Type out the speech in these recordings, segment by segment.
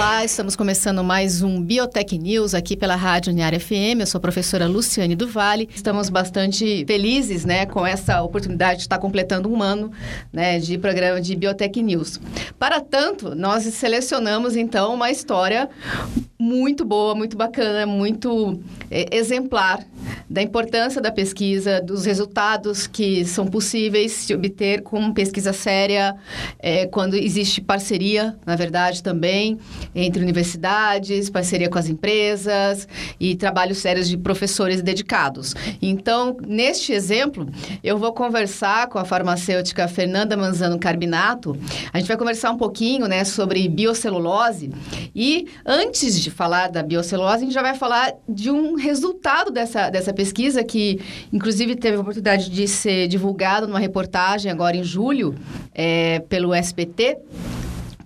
Olá, estamos começando mais um Biotech News aqui pela Rádio Uniara FM. Eu sou a professora Luciane do Vale. Estamos bastante felizes, né, com essa oportunidade de estar completando um ano, né, de programa de Biotech News. Para tanto, nós selecionamos então uma história muito boa, muito bacana, muito é, exemplar da importância da pesquisa, dos resultados que são possíveis se obter com pesquisa séria, é, quando existe parceria, na verdade, também, entre universidades, parceria com as empresas e trabalhos sérios de professores dedicados. Então, neste exemplo, eu vou conversar com a farmacêutica Fernanda Manzano Carbinato. A gente vai conversar um pouquinho né, sobre biocelulose e, antes de falar da biocelulose, a gente já vai falar de um resultado dessa, dessa pesquisa que, inclusive, teve a oportunidade de ser divulgado numa reportagem agora em julho é, pelo SBT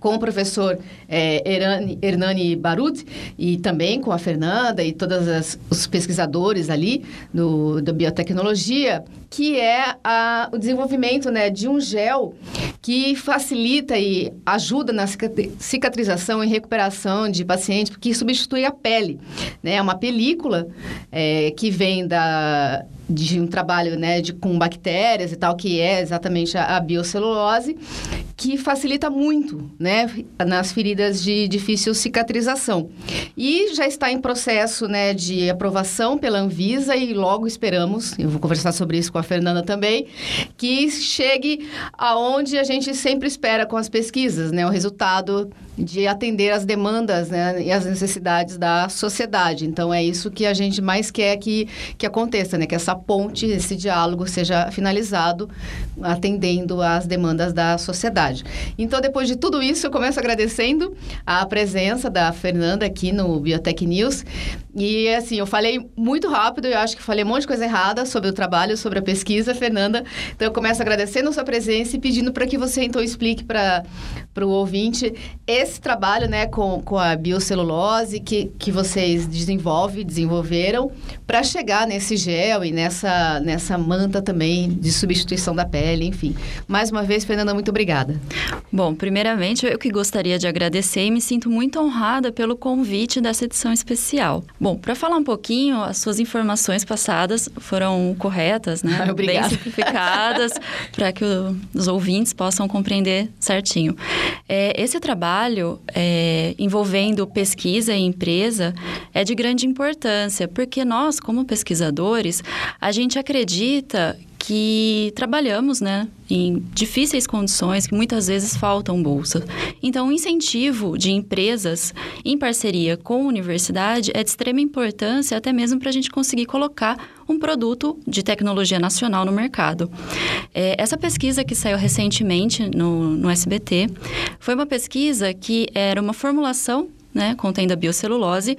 com o professor é, Hernani, Hernani Barud e também com a Fernanda e todos os pesquisadores ali do, da biotecnologia, que é a, o desenvolvimento né, de um gel que facilita e ajuda na cicatrização e recuperação de pacientes, porque substitui a pele. Né? É uma película é, que vem da, de um trabalho né, de, com bactérias e tal, que é exatamente a, a biocelulose, que facilita muito né, nas feridas de difícil cicatrização. E já está em processo né, de aprovação pela Anvisa e logo esperamos, eu vou conversar sobre isso com a Fernanda também, que chegue aonde a gente sempre espera com as pesquisas, né, o resultado de atender as demandas né, e as necessidades da sociedade. Então, é isso que a gente mais quer que, que aconteça, né? Que essa ponte, esse diálogo seja finalizado atendendo às demandas da sociedade. Então, depois de tudo isso, eu começo agradecendo a presença da Fernanda aqui no Biotech News. E, assim, eu falei muito rápido, eu acho que falei um monte de coisa errada sobre o trabalho, sobre a pesquisa, Fernanda. Então, eu começo agradecendo a sua presença e pedindo para que você, então, explique para o ouvinte esse trabalho né, com, com a biocelulose que, que vocês desenvolvem, desenvolveram, para chegar nesse gel e nessa, nessa manta também de substituição da pele, enfim. Mais uma vez, Fernanda, muito obrigada. Bom, primeiramente, eu que gostaria de agradecer e me sinto muito honrada pelo convite dessa edição especial. Bom, para falar um pouquinho, as suas informações passadas foram corretas, né? Obrigada. Bem simplificadas, para que o, os ouvintes possam compreender certinho. É, esse trabalho é, envolvendo pesquisa e empresa é de grande importância, porque nós, como pesquisadores, a gente acredita que trabalhamos, né, em difíceis condições que muitas vezes faltam bolsa. Então, o incentivo de empresas em parceria com a universidade é de extrema importância, até mesmo para a gente conseguir colocar um produto de tecnologia nacional no mercado. É, essa pesquisa que saiu recentemente no, no SBT foi uma pesquisa que era uma formulação né, contendo a biocelulose,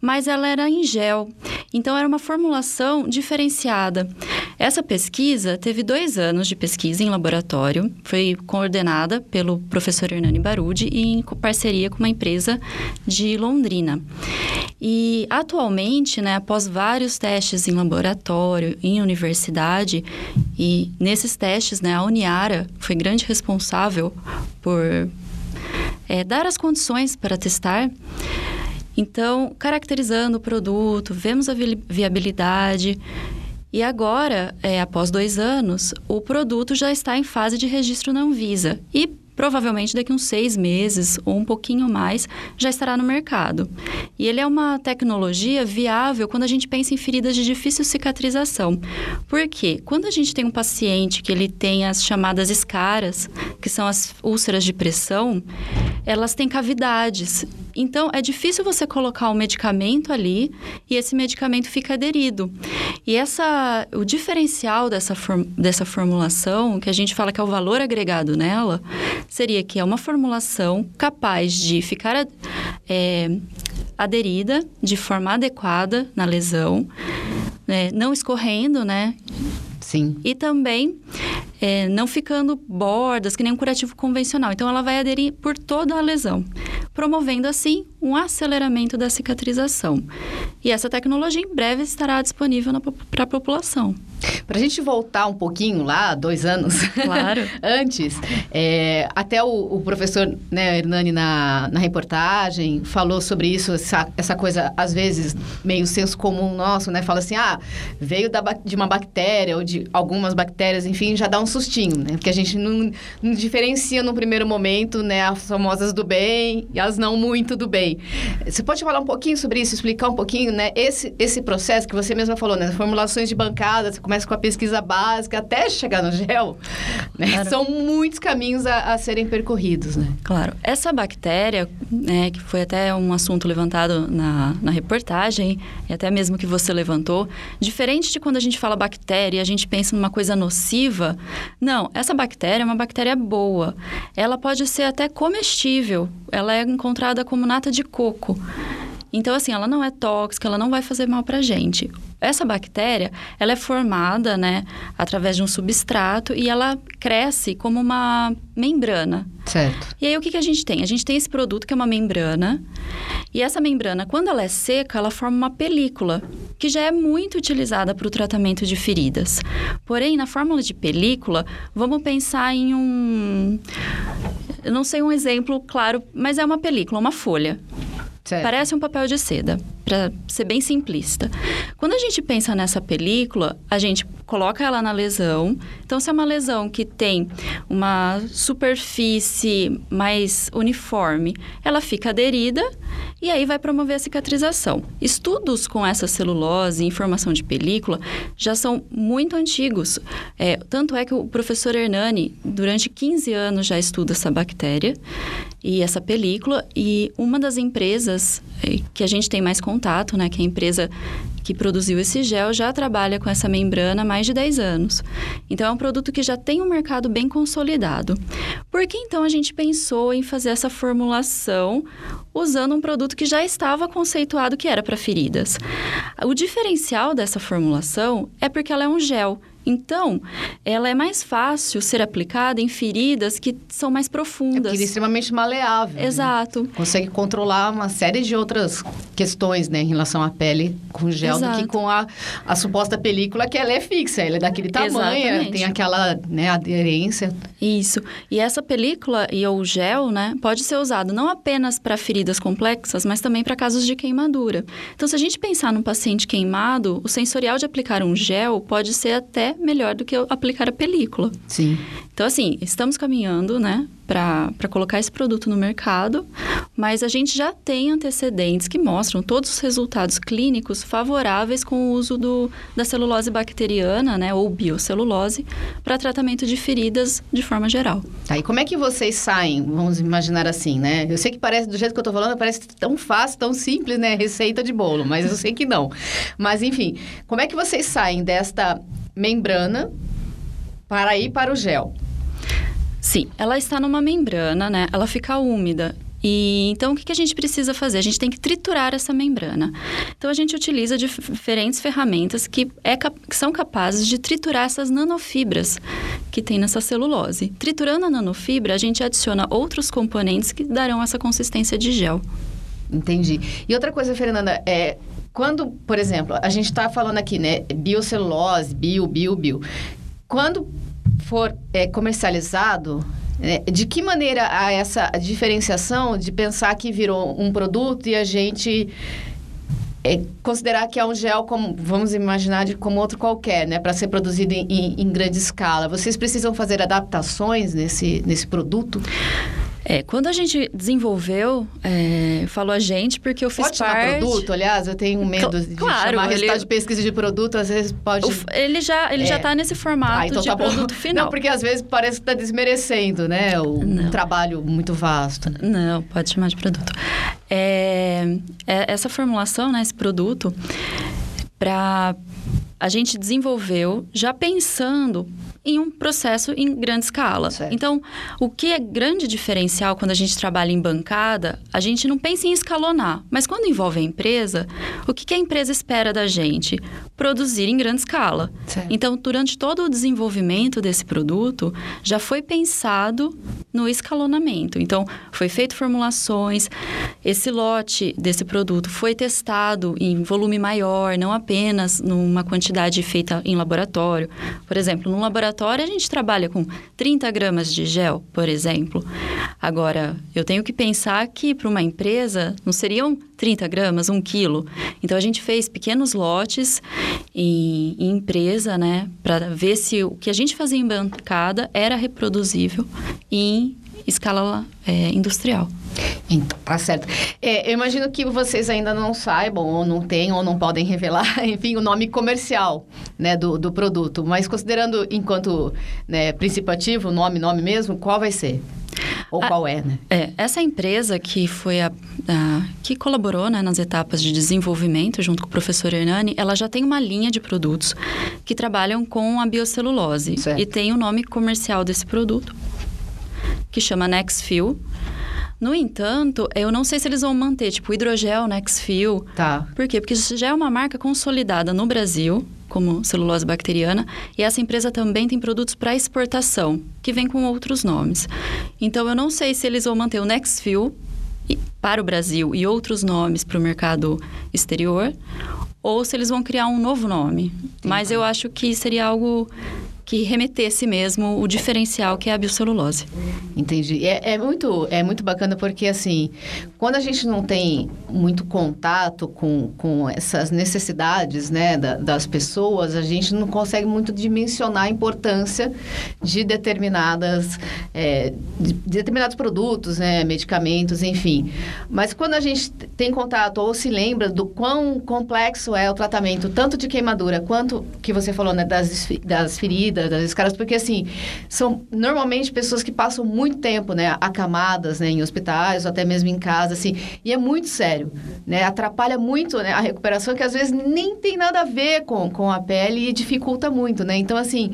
mas ela era em gel. Então, era uma formulação diferenciada. Essa pesquisa teve dois anos de pesquisa em laboratório, foi coordenada pelo professor Hernani Barudi e em parceria com uma empresa de Londrina. E atualmente, né, após vários testes em laboratório, em universidade, e nesses testes, né, a Uniara foi grande responsável por é, dar as condições para testar. Então, caracterizando o produto, vemos a viabilidade. E agora, é, após dois anos, o produto já está em fase de registro na Anvisa. E provavelmente daqui uns seis meses ou um pouquinho mais já estará no mercado. E ele é uma tecnologia viável quando a gente pensa em feridas de difícil cicatrização. Por quê? Quando a gente tem um paciente que ele tem as chamadas escaras, que são as úlceras de pressão, elas têm cavidades. Então, é difícil você colocar um medicamento ali e esse medicamento fica aderido. E essa, o diferencial dessa, dessa formulação, que a gente fala que é o valor agregado nela, seria que é uma formulação capaz de ficar é, aderida de forma adequada na lesão, né, não escorrendo, né? Sim. E também é, não ficando bordas, que nem um curativo convencional. Então, ela vai aderir por toda a lesão, promovendo assim um aceleramento da cicatrização. E essa tecnologia em breve estará disponível para a população. Para a gente voltar um pouquinho lá, dois anos claro. antes, é, até o, o, professor né, Hernani na, na reportagem falou sobre isso, essa, essa coisa, às vezes, meio senso comum nosso, né? Fala assim, ah, veio da, de uma bactéria ou de algumas bactérias, enfim, já dá um sustinho, né? Porque a gente não, não diferencia no primeiro momento, né, as famosas do bem e as não muito do bem. Você pode falar um pouquinho sobre isso, explicar um pouquinho, né? Esse, esse processo que você mesma falou, né? Formulações de bancadas, começa com a pesquisa básica até chegar no gel, né? Claro. São muitos caminhos a, a, serem percorridos, né? Claro. Essa bactéria, né, que foi até um assunto levantado na, na reportagem, e até mesmo que você levantou, diferente de quando a gente fala bactéria e a gente pensa numa coisa nociva, não, essa bactéria é uma bactéria boa. Ela pode ser até comestível. Ela é encontrada como nata de coco. Então, assim, ela não é tóxica, ela não vai fazer mal para a gente. Essa bactéria, ela é formada, né, através de um substrato e ela cresce como uma membrana. Certo. E aí, o que, que a gente tem? A gente tem esse produto que é uma membrana e essa membrana, quando ela é seca, ela forma uma película, que já é muito utilizada para o tratamento de feridas. Porém, na fórmula de película, vamos pensar em um... Eu não sei um exemplo claro, mas é uma película, uma folha. Certo. Parece um papel de seda, para ser bem simplista. Quando a gente pensa nessa película, a gente coloca ela na lesão. Então, se é uma lesão que tem uma superfície mais uniforme, ela fica aderida e aí vai promover a cicatrização. Estudos com essa celulose em formação de película já são muito antigos. É, tanto é que o professor Hernani, durante 15 anos, já estuda essa bactéria e essa película. E uma das empresas eh, que a gente tem mais contato, né, que é a empresa que produziu esse gel, já trabalha com essa membrana há mais de 10 anos. Então, é um produto que já tem um mercado bem consolidado. Por que então a gente pensou em fazer essa formulação usando um produto que já estava conceituado que era para feridas? O diferencial dessa formulação é porque ela é um gel então, ela é mais fácil ser aplicada em feridas que são mais profundas. É porque ele é extremamente maleável. Né? Exato. Né? Consegue controlar uma série de outras questões, né, em relação à pele com gel Exato. do que com a, a suposta película que ela é fixa, ela é daquele tamanho, Exatamente. tem aquela, né, aderência. Isso. E essa película e o gel, né, pode ser usado não apenas para feridas complexas, mas também para casos de queimadura. Então, se a gente pensar num paciente queimado, o sensorial de aplicar um gel pode ser até melhor do que aplicar a película. Sim. Então, assim, estamos caminhando, né, para colocar esse produto no mercado, mas a gente já tem antecedentes que mostram todos os resultados clínicos favoráveis com o uso do, da celulose bacteriana, né, ou biocelulose, para tratamento de feridas de forma geral. Tá, e como é que vocês saem, vamos imaginar assim, né? Eu sei que parece, do jeito que eu estou falando, parece tão fácil, tão simples, né? Receita de bolo, mas eu sei que não. Mas, enfim, como é que vocês saem desta membrana para ir para o gel. Sim, ela está numa membrana, né? Ela fica úmida. E então o que, a gente precisa fazer? A gente tem que triturar essa membrana. Então a gente utiliza diferentes ferramentas que, é, que são capazes de triturar essas nanofibras que tem nessa celulose. Triturando a nanofibra, a gente adiciona outros componentes que darão essa consistência de gel. Entendi. E outra coisa, Fernanda, é quando, por exemplo, a gente está falando aqui, né, biocelulose, bio, bio, bio. Quando for é, comercializado, é, de que maneira há essa diferenciação de pensar que virou um produto e a gente é, considerar que é um gel como vamos imaginar de como outro qualquer, né, para ser produzido em, em, em grande escala? Vocês precisam fazer adaptações nesse nesse produto? É, quando a gente desenvolveu, é, falou a gente, porque eu fiz pode parte... produto, aliás, eu tenho medo de claro, chamar ele... resultado de pesquisa de produto, às vezes pode... Ele já ele é. já está nesse formato ah, então de tá produto bom. final. Não, porque às vezes parece que está desmerecendo, né? O, um trabalho muito vasto. Né? Não, pode chamar de produto. É, é essa formulação, né, esse produto, para a gente desenvolveu já pensando em um processo em grande escala. Certo. Então, o que é grande diferencial quando a gente trabalha em bancada, a gente não pensa em escalonar, mas quando envolve a empresa, o que, que a empresa espera da gente? Produzir em grande escala. Então, durante todo o desenvolvimento desse produto, já foi pensado no escalonamento. Então, foi feito formulações, esse lote desse produto foi testado em volume maior, não apenas numa quantidade feita em laboratório. Por exemplo, no laboratório a gente trabalha com 30 gramas de gel, por exemplo. Agora, eu tenho que pensar que para uma empresa não seriam 30 gramas, 1 quilo. Então, a gente fez pequenos lotes em, em empresa, né? Para ver se o que a gente fazia em bancada era reproduzível em escala é, industrial. Então, tá certo. É, eu imagino que vocês ainda não saibam, ou não têm, ou não podem revelar, enfim, o nome comercial né, do, do produto. Mas considerando enquanto né, princípio ativo, nome, nome mesmo, qual vai ser? Ou a, qual é, né? É, essa empresa que foi a, a que colaborou né, nas etapas de desenvolvimento junto com o professor Hernani, ela já tem uma linha de produtos que trabalham com a biocelulose. Certo. E tem o nome comercial desse produto, que chama Nexfil. No entanto, eu não sei se eles vão manter, tipo, hidrogel Nexfil. Tá. Por quê? Porque isso já é uma marca consolidada no Brasil, como celulose bacteriana, e essa empresa também tem produtos para exportação, que vem com outros nomes. Então, eu não sei se eles vão manter o Nexfil para o Brasil e outros nomes para o mercado exterior, ou se eles vão criar um novo nome. Mas eu acho que seria algo que remetesse mesmo o diferencial que é a biocelulose. Entendi. É, é, muito, é muito bacana porque, assim, quando a gente não tem muito contato com, com essas necessidades né, da, das pessoas, a gente não consegue muito dimensionar a importância de determinadas é, de determinados produtos, né, medicamentos, enfim. Mas quando a gente tem contato ou se lembra do quão complexo é o tratamento, tanto de queimadura quanto que você falou né, das, das feridas, das caras, porque assim, são normalmente pessoas que passam muito tempo, né, acamadas, né, em hospitais ou até mesmo em casa, assim, e é muito sério, né, atrapalha muito, né, a recuperação que às vezes nem tem nada a ver com, com a pele e dificulta muito, né, então assim,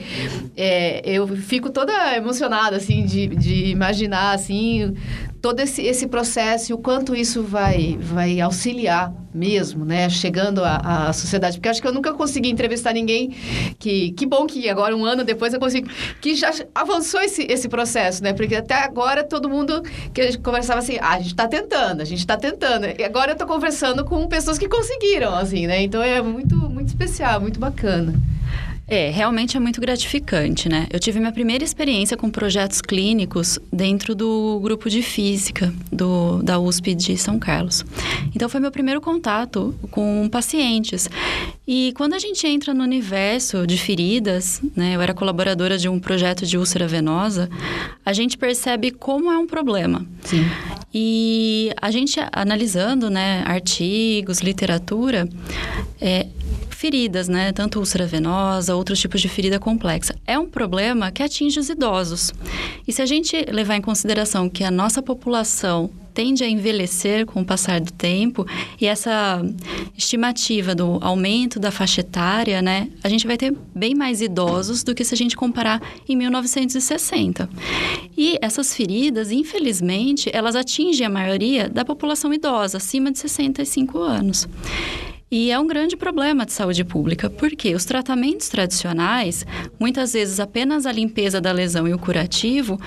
é, eu fico toda emocionada, assim, de, de imaginar, assim, todo esse, esse processo e o quanto isso vai, vai auxiliar mesmo, né? Chegando à, sociedade. Porque acho que eu nunca consegui entrevistar ninguém que... Que bom que agora, um ano depois, eu consigo... Que já avançou esse, esse processo, né? Porque até agora, todo mundo que a gente conversava assim... Ah, a gente está tentando, a gente está tentando. E agora eu estou conversando com pessoas que conseguiram, assim, né? Então, é muito, muito especial, muito bacana. É, realmente é muito gratificante, né? Eu tive minha primeira experiência com projetos clínicos dentro do grupo de física do, da USP de São Carlos. Então foi meu primeiro contato com pacientes. E quando a gente entra no universo de feridas, né? Eu era colaboradora de um projeto de úlcera venosa, a gente percebe como é um problema. Sim. E a gente analisando, né, artigos, literatura, é, feridas, né? Tanto úlcera venosa, outros tipos de ferida complexa. É um problema que atinge os idosos. E se a gente levar em consideração que a nossa população tende a envelhecer com o passar do tempo e essa estimativa do aumento da faixa etária, né, a gente vai ter bem mais idosos do que se a gente comparar em 1960. E essas feridas, infelizmente, elas atingem a maioria da população idosa, acima de 65 anos. E é um grande problema de saúde pública, porque os tratamentos tradicionais, muitas vezes apenas a limpeza da lesão e o curativo,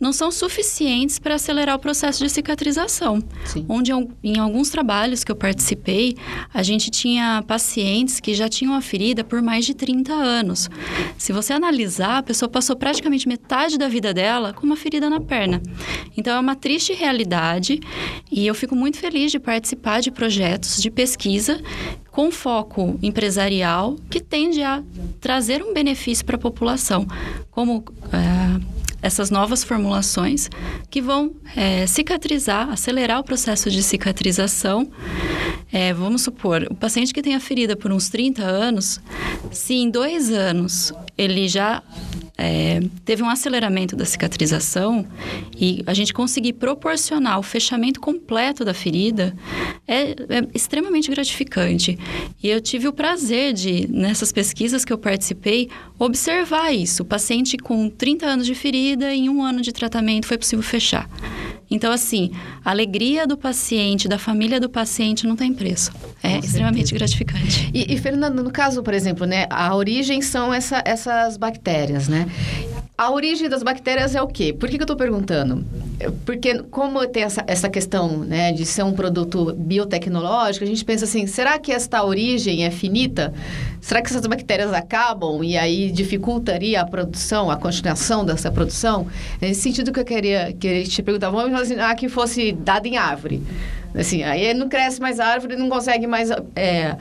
não são suficientes para acelerar o processo de cicatrização. Sim. Onde em alguns trabalhos que eu participei, a gente tinha pacientes que já tinham a ferida por mais de 30 anos. Se você analisar, a pessoa passou praticamente metade da vida dela com uma ferida na perna. Então é uma triste realidade e eu fico muito feliz de participar de projetos de pesquisa com foco empresarial que tende a trazer um benefício para a população, como é, essas novas formulações que vão é, cicatrizar, acelerar o processo de cicatrização. É, vamos supor, o paciente que tem a ferida por uns 30 anos, se em dois anos ele já é, teve um aceleramento da cicatrização e a gente conseguir proporcionar o fechamento completo da ferida é, é, extremamente gratificante. E eu tive o prazer de, nessas pesquisas que eu participei, observar isso. O paciente com 30 anos de ferida, em um ano de tratamento, foi possível fechar. Então, assim, a alegria do paciente, da família do paciente, não tem preço. É Com extremamente certeza. gratificante. E, e, Fernando, no caso, por exemplo, né, a origem são essa, essas bactérias, né? A origem das bactérias é o quê? Por que, que eu estou perguntando? Porque como tem essa, essa questão né, de ser um produto biotecnológico, a gente pensa assim, será que esta origem é finita? Será que essas bactérias acabam e aí dificultaria a produção, a continuação dessa produção? Nesse sentido que eu queria, queria te perguntar, vamos imaginar que fosse dado em árvore. Assim, aí não cresce mais árvore, não consegue mais é,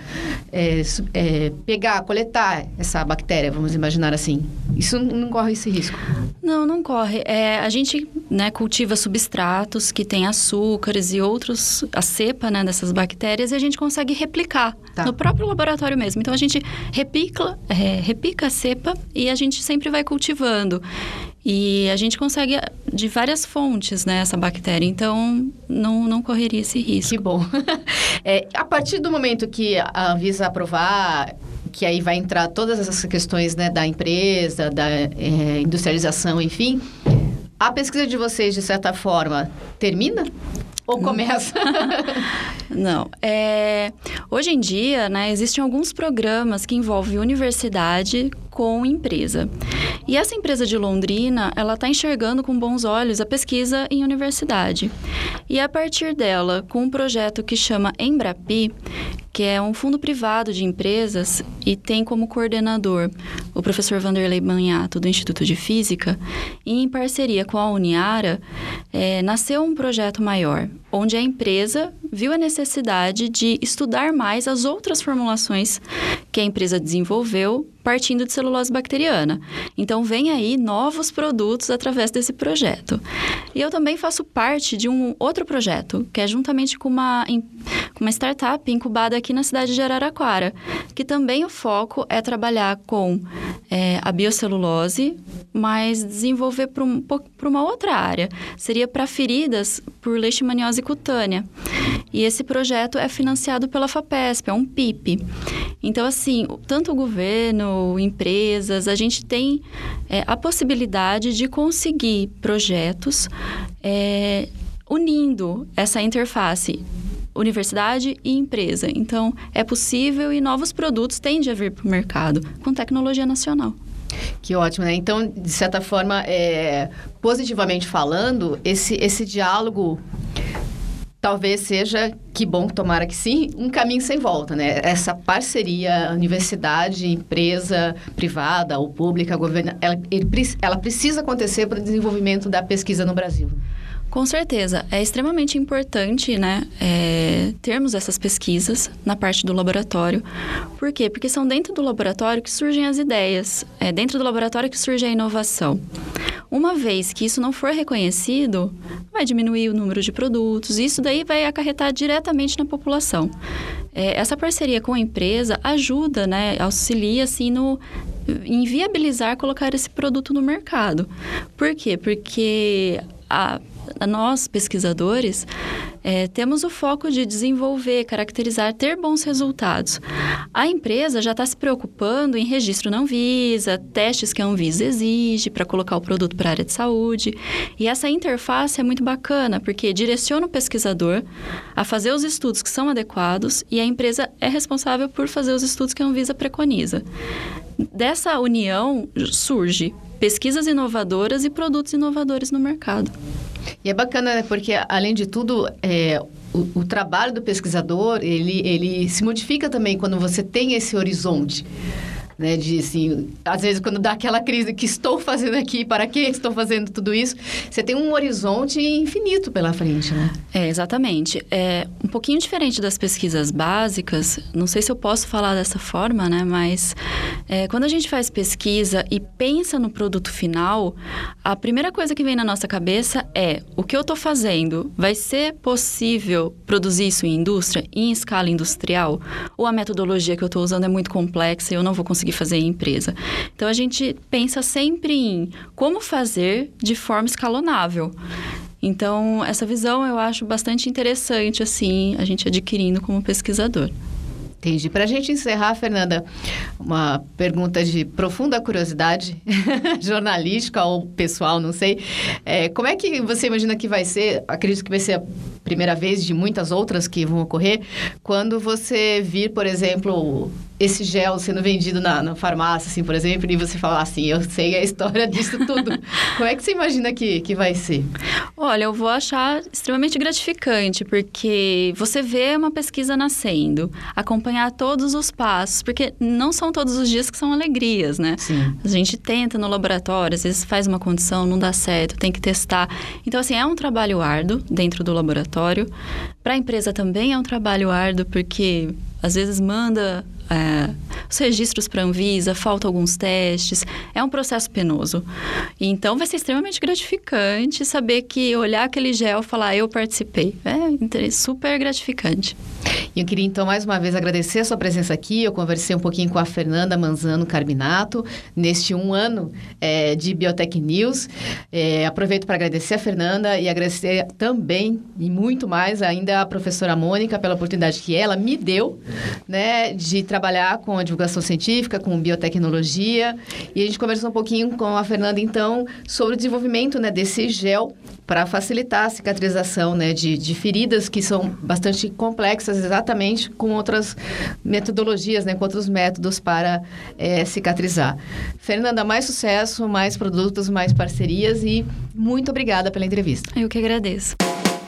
é, é, pegar, coletar essa bactéria, vamos imaginar assim. Isso não corre esse risco? Não, não corre. É, a gente né, cultiva substratos que têm açúcares e outros, a cepa né, dessas bactérias, e a gente consegue replicar tá. no próprio laboratório mesmo. Então a gente repica, é, repica a cepa e a gente sempre vai cultivando. E a gente consegue de várias fontes, né, essa bactéria. Então, não, não correria esse risco. Que bom. é, a partir do momento que a Anvisa aprovar que aí vai entrar todas essas questões né, da empresa, da é, industrialização, enfim. A pesquisa de vocês, de certa forma, termina? Ou começa? Não. É, hoje em dia, né, existem alguns programas que envolvem universidade com empresa. E essa empresa de Londrina, ela está enxergando com bons olhos a pesquisa em universidade. E a partir dela, com um projeto que chama Embrapi, que é um fundo privado de empresas e tem como coordenador o professor Vanderlei Banhato, do Instituto de Física, e em parceria com a Uniara, é, nasceu um projeto maior, onde a empresa viu a necessidade de estudar mais as outras formulações que a empresa desenvolveu partindo de celulose bacteriana. Então, vem aí novos produtos através desse projeto. E eu também faço parte de um outro projeto, que é juntamente com uma, uma startup incubada aqui na cidade de Araraquara, que também o foco é trabalhar com é, a biocelulose, mas desenvolver para um, uma outra área. Seria para feridas por leishmaniose cutânea. E esse projeto é financiado pela FAPESP, é um PIP. Então, assim, tanto o governo, empresas, a gente tem é, a possibilidade de conseguir projetos é, unindo essa interface universidade e empresa. Então, é possível e novos produtos tendem a vir para o mercado com tecnologia nacional. Que ótimo, né? Então, de certa forma, é, positivamente falando, esse, esse diálogo talvez seja, que bom, tomara que sim, um caminho sem volta, né? Essa parceria universidade, empresa privada ou pública, governo, ela, ela precisa acontecer para o desenvolvimento da pesquisa no Brasil. Com certeza. É extremamente importante, né, é, termos essas pesquisas na parte do laboratório. Por quê? Porque são dentro do laboratório que surgem as ideias, é dentro do laboratório que surge a inovação. Uma vez que isso não for reconhecido, vai diminuir o número de produtos, e isso daí vai acarretar diretamente na população. É, essa parceria com a empresa ajuda, né, auxilia, assim, no em viabilizar colocar esse produto no mercado. Por quê? Porque a nós, pesquisadores, é, temos o foco de desenvolver, caracterizar, ter bons resultados. A empresa já está se preocupando em registro não visa, testes que a Anvisa exige para colocar o produto para a área de saúde. E essa interface é muito bacana, porque direciona o pesquisador a fazer os estudos que são adequados e a empresa é responsável por fazer os estudos que a Anvisa preconiza. Dessa união surge pesquisas inovadoras e produtos inovadores no mercado. E é bacana, né? Porque, além de tudo, é, o, o, trabalho do pesquisador, ele, ele se modifica também quando você tem esse horizonte né? De assim, às vezes quando dá aquela crise que estou fazendo aqui, para que estou fazendo tudo isso, você tem um horizonte infinito pela frente, né? É, exatamente. É um pouquinho diferente das pesquisas básicas, não sei se eu posso falar dessa forma, né? Mas é, quando a gente faz pesquisa e pensa no produto final, a primeira coisa que vem na nossa cabeça é o que eu estou fazendo vai ser possível produzir isso em indústria, em escala industrial? Ou a metodologia que eu estou usando é muito complexa e eu não vou conseguir conseguir fazer em empresa. Então a gente pensa sempre em como fazer de forma escalonável. Então, essa visão eu acho bastante interessante, assim, a gente adquirindo como pesquisador. Entendi. Para a gente encerrar, Fernanda, uma pergunta de profunda curiosidade, jornalística ou pessoal, não sei. É, como é que você imagina que vai ser? Acredito que vai ser a primeira vez de muitas outras que vão ocorrer, quando você vir, por exemplo, esse gel sendo vendido na, na, farmácia, assim, por exemplo, e você falar assim, eu sei a história disso tudo. Como é que você imagina que, que vai ser? Olha, eu vou achar extremamente gratificante, porque você vê uma pesquisa nascendo, acompanhar todos os passos, porque não são todos os dias que são alegrias, né? Sim. A gente tenta no laboratório, às vezes faz uma condição, não dá certo, tem que testar. Então, assim, é um trabalho árduo dentro do laboratório. Para a empresa também é um trabalho árduo, porque às vezes manda é, os registros para a Anvisa, faltam alguns testes. É um processo penoso. Então, vai ser extremamente gratificante saber que olhar aquele gel e falar, eu participei. É super gratificante. E eu queria, então, mais uma vez agradecer a sua presença aqui. Eu conversei um pouquinho com a Fernanda Manzano Carbinato neste um ano é, de Biotech News. É, aproveito para agradecer a Fernanda e agradecer também, e muito mais ainda, a professora Mônica pela oportunidade que ela me deu né, de trabalhar com a divulgação científica, com biotecnologia. E a gente conversou um pouquinho com a Fernanda, então, sobre o desenvolvimento né, desse gel para facilitar a cicatrização né, de, de feridas que são bastante complexas, exatamente com outras metodologias, né, com outros métodos para é, cicatrizar. Fernanda, mais sucesso, mais produtos, mais parcerias e muito obrigada pela entrevista. Eu que agradeço.